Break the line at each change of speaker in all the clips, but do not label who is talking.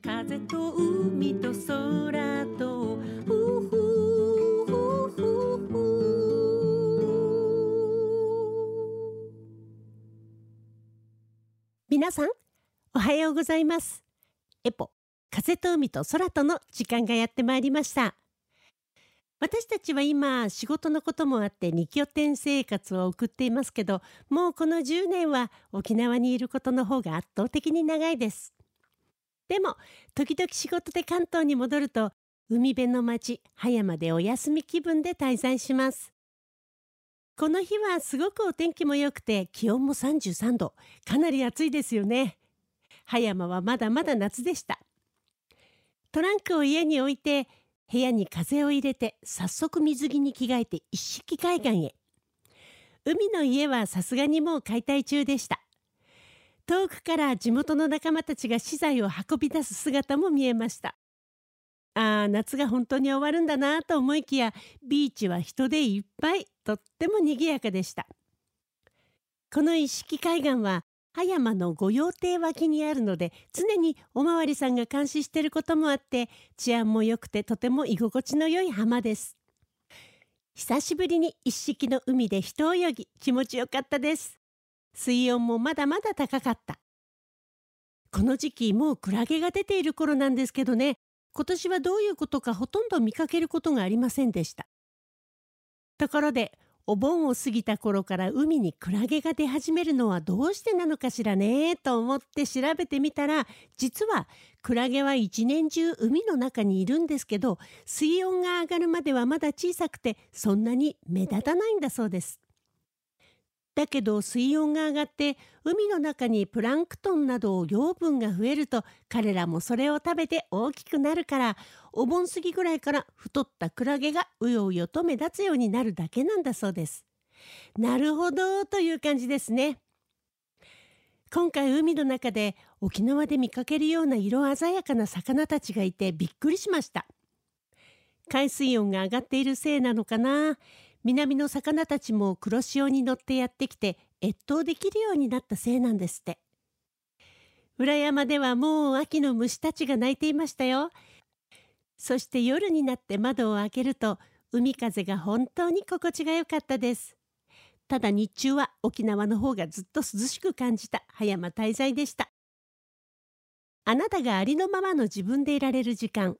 風と海と空とふふふふふ皆さんおはようございます。エポ風と海と空との時間がやってまいりました。私たちは今仕事のこともあって2拠点生活を送っていますけどもうこの10年は沖縄にいることの方が圧倒的に長いです。でも時々仕事で関東に戻ると海辺の町葉山でお休み気分で滞在します。この日はすごくお天気も良くて気温も33度かなり暑いですよね。葉山はまだまだ夏でした。トランクを家に置いて部屋に風を入れて早速水着に着替えて一式海岸へ。海の家はさすがにもう解体中でした。遠くから地元の仲間たちが資材を運び出す姿も見えました。ああ夏が本当に終わるんだなと思いきやビーチは人でいっぱいとっても賑やかでした。この一式海岸は葉山の御用邸脇にあるので常におまわりさんが監視していることもあって治安も良くてとても居心地の良い浜です。久しぶりに一式の海で一泳ぎ気持ちよかったです。水温もまだまだ高かった。この時期もうクラゲが出ている頃なんですけどね。今年はどういうことかほとんど見かけることがありませんでした。ところでお盆を過ぎた頃から海にクラゲが出始めるのはどうしてなのかしらね？と思って調べてみたら実はクラゲは一年中海の中にいるんですけど水温が上がるまではまだ小さくてそんなに目立たないんだそうです。だけど水温が上がって海の中にプランクトンなど養分が増えると彼らもそれを食べて大きくなるからお盆過ぎぐらいから太ったクラゲがうようよと目立つようになるだけなんだそうです。なるほどという感じですね。今回海の中で沖縄で見かけるような色鮮やかな魚たちがいてびっくりしました。海水温が上がっているせいなのかな南の魚たちも黒潮に乗ってやってきて越冬できるようになったせいなんですって。裏山ではもう秋の虫たちが鳴いていましたよ。そして夜になって窓を開けると海風が本当に心地が良かったです。ただ日中は沖縄の方がずっと涼しく感じた。葉山滞在でした。あなたがありのままの自分でいられる時間。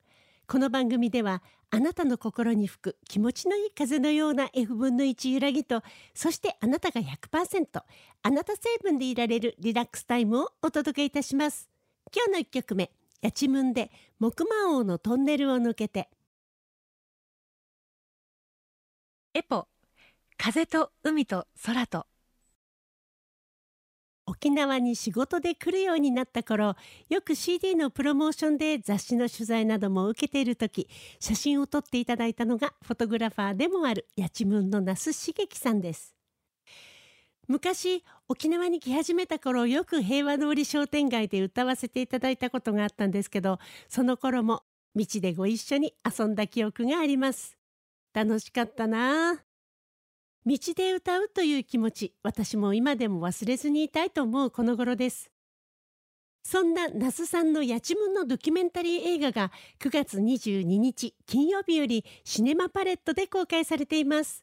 この番組ではあなたの心に吹く気持ちのいい風のような F 分の1揺らぎとそしてあなたが100%あなた成分でいられるリラックスタイムをお届けいたします。今日の1曲目やちむんで木馬王のトンネルを抜けて。
エポ風と海と空と。
沖縄に仕事で来るようになった頃よく CD のプロモーションで雑誌の取材なども受けている時写真を撮っていただいたのがフォトグラファーでもある八千文の那須茂樹さんです。昔沖縄に来始めた頃よく平和通り商店街で歌わせていただいたことがあったんですけどその頃も道でご一緒に遊んだ記憶があります。楽しかったな道で歌うという気持ち私も今でも忘れずにいたいと思うこの頃です。そんな那須さんのやちむんのドキュメンタリー映画が9月22日金曜日よりシネマパレットで公開されています。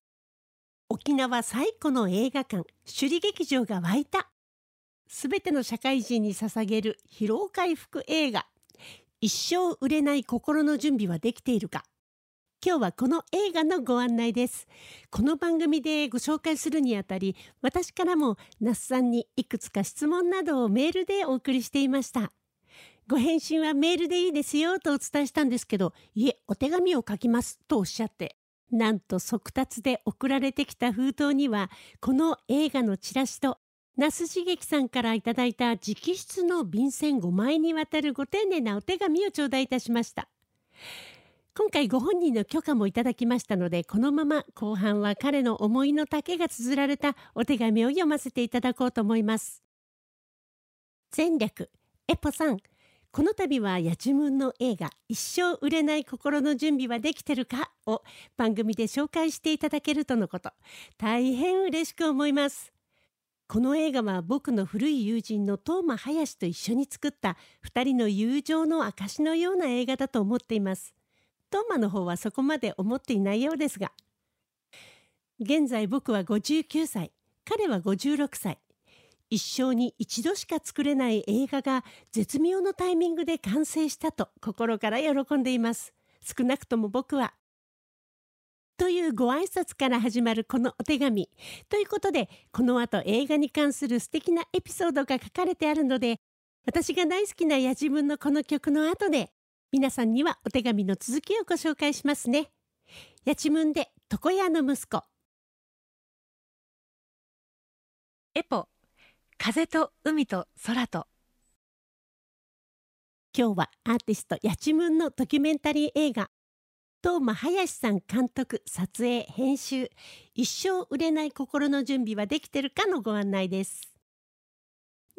沖縄最古の映画館首里劇場が湧いた。すべての社会人に捧げる疲労回復映画。一生売れない心の準備はできているか。今日はこの映画のご案内です。この番組でご紹介するにあたり私からも那須さんにいくつか質問などをメールでお送りしていました。ご返信はメールでいいですよとお伝えしたんですけどいえお手紙を書きますとおっしゃってなんと速達で送られてきた封筒にはこの映画のチラシと那須茂樹さんからいただいた直筆の便箋5枚にわたるご丁寧なお手紙を頂戴いたしました。今回ご本人の許可もいただきましたのでこのまま後半は彼の思いの丈が綴られたお手紙を読ませていただこうと思います。前略エポさん。この度はやちむんの映画一生売れない心の準備はできてるかを番組で紹介していただけるとのこと。大変嬉しく思います。この映画は僕の古い友人の東間林と一緒に作った2人の友情の証のような映画だと思っています。東間の方はそこまで思っていないようですが現在僕は59歳彼は56歳一生に一度しか作れない映画が絶妙のタイミングで完成したと心から喜んでいます少なくとも僕はというご挨拶から始まるこのお手紙ということでこの後映画に関する素敵なエピソードが書かれてあるので私が大好きなやじむんのこの曲の後で皆さんにはお手紙の続きをご紹介しますね。やちむんで床屋の息子。
エポ風と海と空と。
今日はアーティストやちむんのドキュメンタリー映画。東間林さん監督撮影編集。一生売れない心の準備はできてるかのご案内です。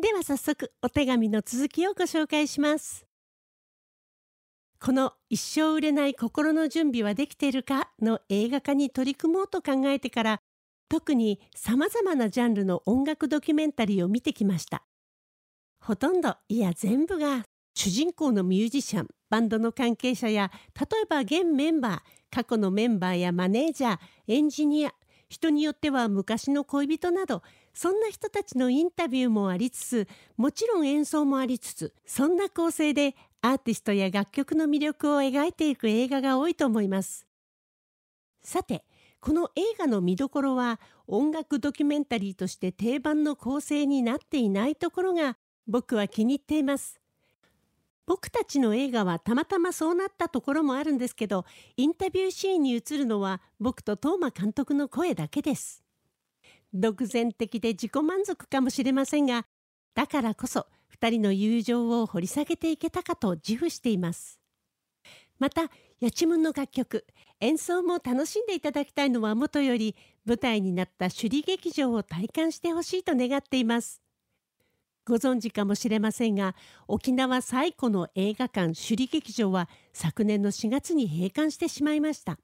では早速お手紙の続きをご紹介しますこの一生売れない心の準備はできているかの映画化に取り組もうと考えてから特に様々なジャンルの音楽ドキュメンタリーを見てきました。ほとんどいや全部が主人公のミュージシャンバンドの関係者や例えば現メンバー過去のメンバーやマネージャーエンジニア人によっては昔の恋人などそんな人たちのインタビューもありつつもちろん演奏もありつつそんな構成でアーティストや楽曲の魅力を描いていく映画が多いと思います。さてこの映画の見どころは音楽ドキュメンタリーとして定番の構成になっていないところが僕は気に入っています。僕たちの映画はたまたまそうなったところもあるんですけどインタビューシーンに映るのは僕と東間監督の声だけです。独善的で自己満足かもしれませんがだからこそ2人の友情を掘り下げていけたかと自負しています。またやちむんの楽曲演奏も楽しんでいただきたいのはもとより舞台になった首里劇場を体感してほしいと願っています。ご存知かもしれませんが沖縄最古の映画館首里劇場は昨年の4月に閉館してしまいました。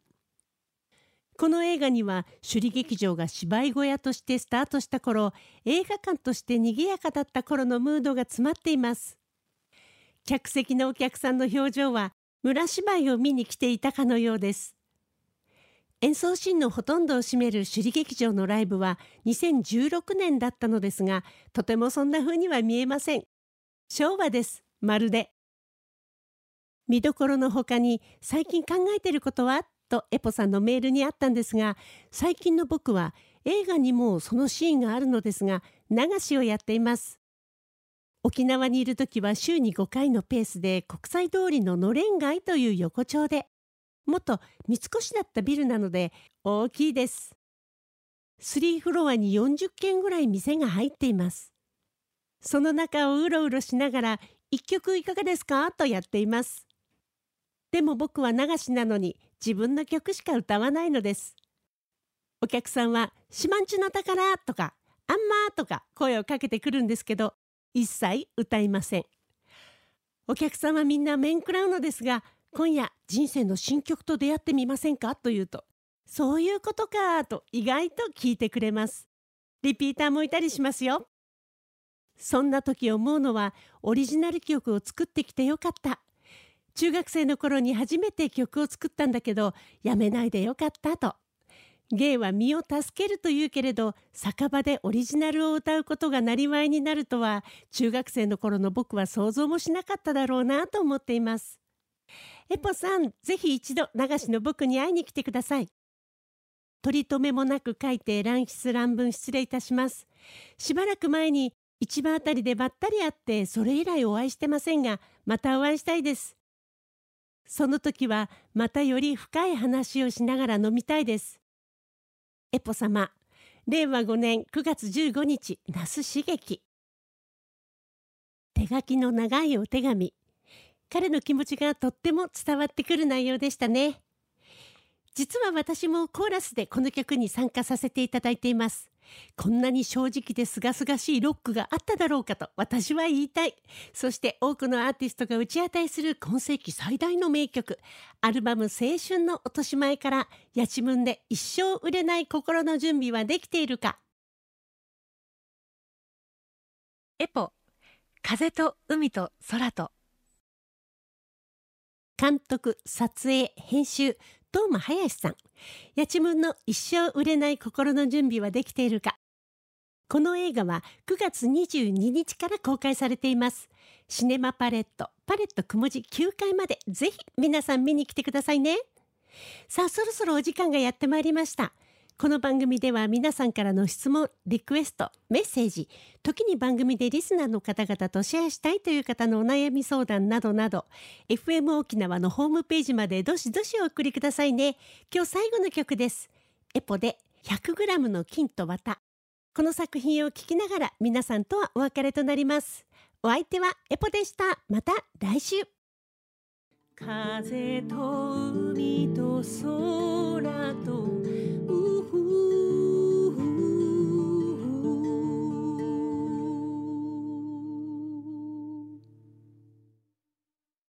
この映画には首里劇場が芝居小屋としてスタートした頃映画館として賑やかだった頃のムードが詰まっています。客席のお客さんの表情は村芝居を見に来ていたかのようです。演奏シーンのほとんどを占める首里劇場のライブは2016年だったのですがとてもそんな風には見えません。昭和です。まるで。見どころの他に最近考えていることは？とエポさんのメールにあったんですが最近の僕は映画にもそのシーンがあるのですが流しをやっています沖縄にいる時は週に5回のペースで国際通りののれん街という横丁で元三越だったビルなので大きいです。3フロアに40軒ぐらい店が入っています。その中をうろうろしながら一曲いかがですか？とやっています。でも僕は流しなのに自分の曲しか歌わないのです。お客さんは「四万十の宝」とか「あんま」とか声をかけてくるんですけど一切歌いません。お客さんはみんな面食らうのですが今夜人生の新曲と出会ってみませんか？と言うとそういうことかと意外と聞いてくれますリピーターもいたりしますよそんな時思うのはオリジナル曲を作ってきてよかった中学生の頃に初めて曲を作ったんだけどやめないでよかったと芸は身を助けるというけれど酒場でオリジナルを歌うことがなりわいになるとは中学生の頃の僕は想像もしなかっただろうなと思っていますエポさん、ぜひ一度流しの僕に会いに来てください。取り留めもなく書いて乱筆乱文失礼いたします。しばらく前に市場あたりでばったり会ってそれ以来お会いしてませんが、またお会いしたいです。その時はまたより深い話をしながら飲みたいです。エポ様、令和5年9月15日、那須刺激。手書きの長いお手紙。彼の気持ちがとっても伝わってくる内容でしたね実は私もコーラスでこの曲に参加させていただいていますこんなに正直で清々しいロックがあっただろうかと私は言いたい。そして多くのアーティストが打ち当たりする今世紀最大の名曲。アルバム青春の落とし前からやちむんで一生売れない心の準備はできているか。
エポ風と海と空と。
監督撮影編集東間林さん。八千文の一生売れない心の準備はできているか。この映画は9月22日から公開されています。シネマパレットパレットくもじ9階までぜひ皆さん見に来てくださいね。さあそろそろお時間がやってまいりました。この番組では皆さんからの質問リクエストメッセージ時に番組でリスナーの方々とシェアしたいという方のお悩み相談などなど FM 沖縄のホームページまでどしどしお送りくださいね。今日最後の曲です。エポで 100g の金と綿。この作品を聞きながら皆さんとはお別れとなります。お相手はエポでした。また来週。風と海と空と